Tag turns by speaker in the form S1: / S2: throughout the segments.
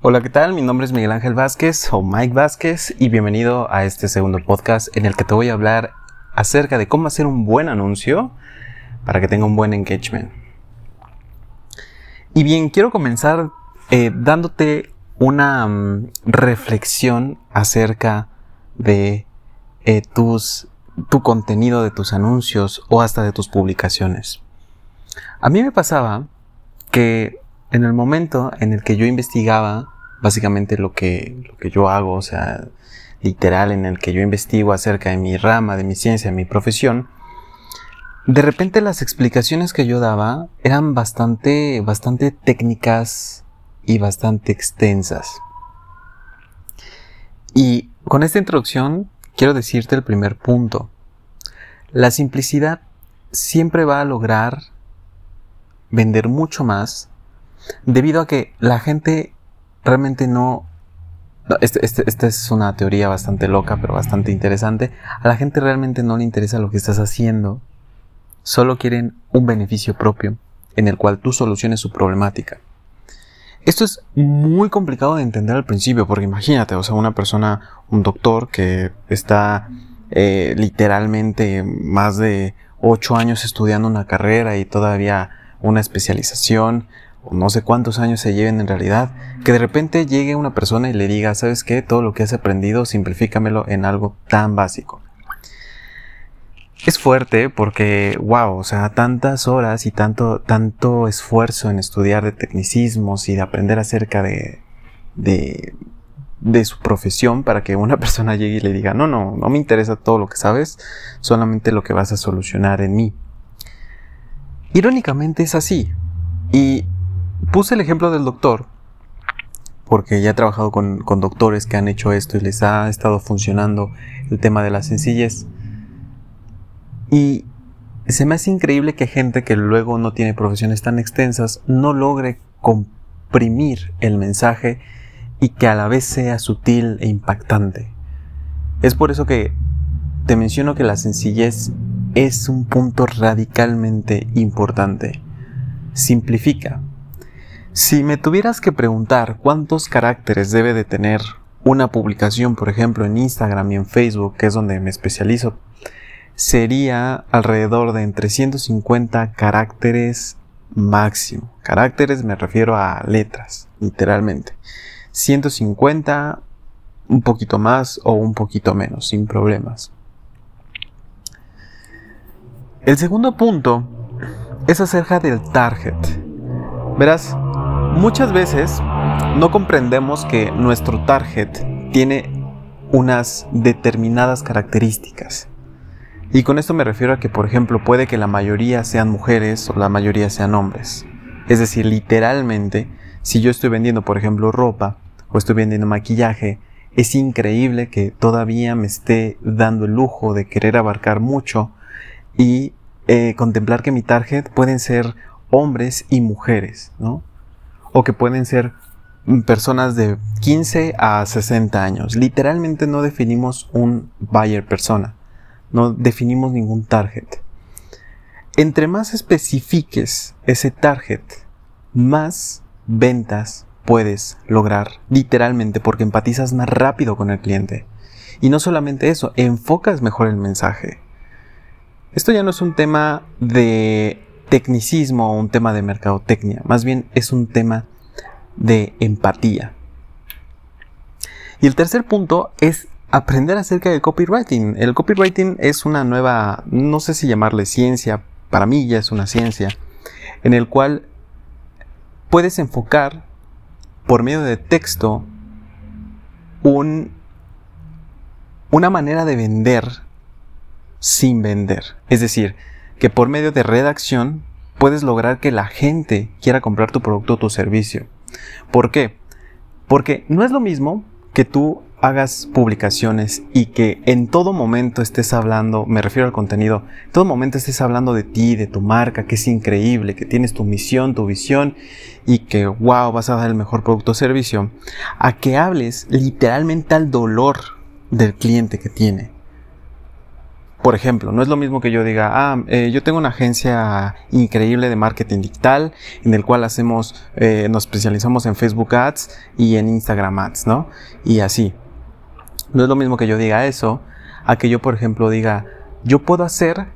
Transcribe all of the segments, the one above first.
S1: Hola, ¿qué tal? Mi nombre es Miguel Ángel Vázquez o Mike Vázquez y bienvenido a este segundo podcast en el que te voy a hablar acerca de cómo hacer un buen anuncio para que tenga un buen engagement. Y bien, quiero comenzar eh, dándote una mm, reflexión acerca de eh, tus, tu contenido de tus anuncios o hasta de tus publicaciones. A mí me pasaba que en el momento en el que yo investigaba básicamente lo que, lo que yo hago, o sea, literal en el que yo investigo acerca de mi rama, de mi ciencia, de mi profesión, de repente las explicaciones que yo daba eran bastante, bastante técnicas y bastante extensas. Y con esta introducción quiero decirte el primer punto. La simplicidad siempre va a lograr vender mucho más debido a que la gente realmente no... Esta este, este es una teoría bastante loca, pero bastante interesante. A la gente realmente no le interesa lo que estás haciendo. Solo quieren un beneficio propio en el cual tú soluciones su problemática. Esto es muy complicado de entender al principio, porque imagínate, o sea, una persona, un doctor que está eh, literalmente más de ocho años estudiando una carrera y todavía una especialización, o no sé cuántos años se lleven en realidad, que de repente llegue una persona y le diga, ¿sabes qué? Todo lo que has aprendido, simplifícamelo en algo tan básico. Es fuerte porque, wow, o sea, tantas horas y tanto, tanto esfuerzo en estudiar de tecnicismos y de aprender acerca de, de, de su profesión para que una persona llegue y le diga, no, no, no me interesa todo lo que sabes, solamente lo que vas a solucionar en mí. Irónicamente es así. Y puse el ejemplo del doctor, porque ya he trabajado con, con, doctores que han hecho esto y les ha estado funcionando el tema de la sencillez. Y se me hace increíble que gente que luego no tiene profesiones tan extensas no logre comprimir el mensaje y que a la vez sea sutil e impactante. Es por eso que te menciono que la sencillez es un punto radicalmente importante. Simplifica. Si me tuvieras que preguntar cuántos caracteres debe de tener una publicación, por ejemplo, en Instagram y en Facebook, que es donde me especializo, sería alrededor de entre 150 caracteres máximo. Caracteres me refiero a letras, literalmente. 150, un poquito más o un poquito menos, sin problemas. El segundo punto es acerca del target. Verás, muchas veces no comprendemos que nuestro target tiene unas determinadas características. Y con esto me refiero a que, por ejemplo, puede que la mayoría sean mujeres o la mayoría sean hombres. Es decir, literalmente, si yo estoy vendiendo, por ejemplo, ropa o estoy vendiendo maquillaje, es increíble que todavía me esté dando el lujo de querer abarcar mucho y eh, contemplar que mi target pueden ser hombres y mujeres, ¿no? O que pueden ser personas de 15 a 60 años. Literalmente no definimos un buyer persona, no definimos ningún target. Entre más especifiques ese target, más ventas puedes lograr, literalmente, porque empatizas más rápido con el cliente. Y no solamente eso, enfocas mejor el mensaje. Esto ya no es un tema de tecnicismo o un tema de mercadotecnia, más bien es un tema de empatía. Y el tercer punto es aprender acerca del copywriting. El copywriting es una nueva, no sé si llamarle ciencia, para mí ya es una ciencia, en el cual puedes enfocar por medio de texto un, una manera de vender sin vender. Es decir, que por medio de redacción puedes lograr que la gente quiera comprar tu producto o tu servicio. ¿Por qué? Porque no es lo mismo que tú hagas publicaciones y que en todo momento estés hablando, me refiero al contenido, en todo momento estés hablando de ti, de tu marca, que es increíble, que tienes tu misión, tu visión y que wow, vas a dar el mejor producto o servicio, a que hables literalmente al dolor del cliente que tiene. Por ejemplo, no es lo mismo que yo diga, ah, eh, yo tengo una agencia increíble de marketing digital en el cual hacemos, eh, nos especializamos en Facebook Ads y en Instagram Ads, ¿no? Y así. No es lo mismo que yo diga eso, a que yo, por ejemplo, diga, yo puedo hacer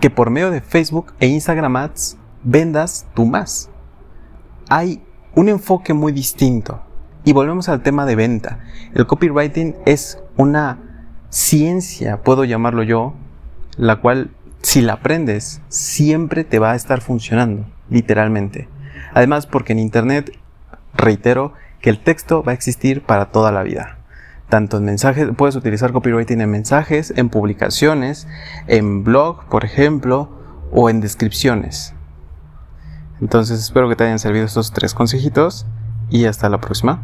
S1: que por medio de Facebook e Instagram Ads vendas tú más. Hay un enfoque muy distinto. Y volvemos al tema de venta. El copywriting es una ciencia, puedo llamarlo yo, la cual si la aprendes siempre te va a estar funcionando, literalmente. Además porque en Internet, reitero, que el texto va a existir para toda la vida. Tanto en mensajes, puedes utilizar copywriting en mensajes, en publicaciones, en blog, por ejemplo, o en descripciones. Entonces espero que te hayan servido estos tres consejitos y hasta la próxima.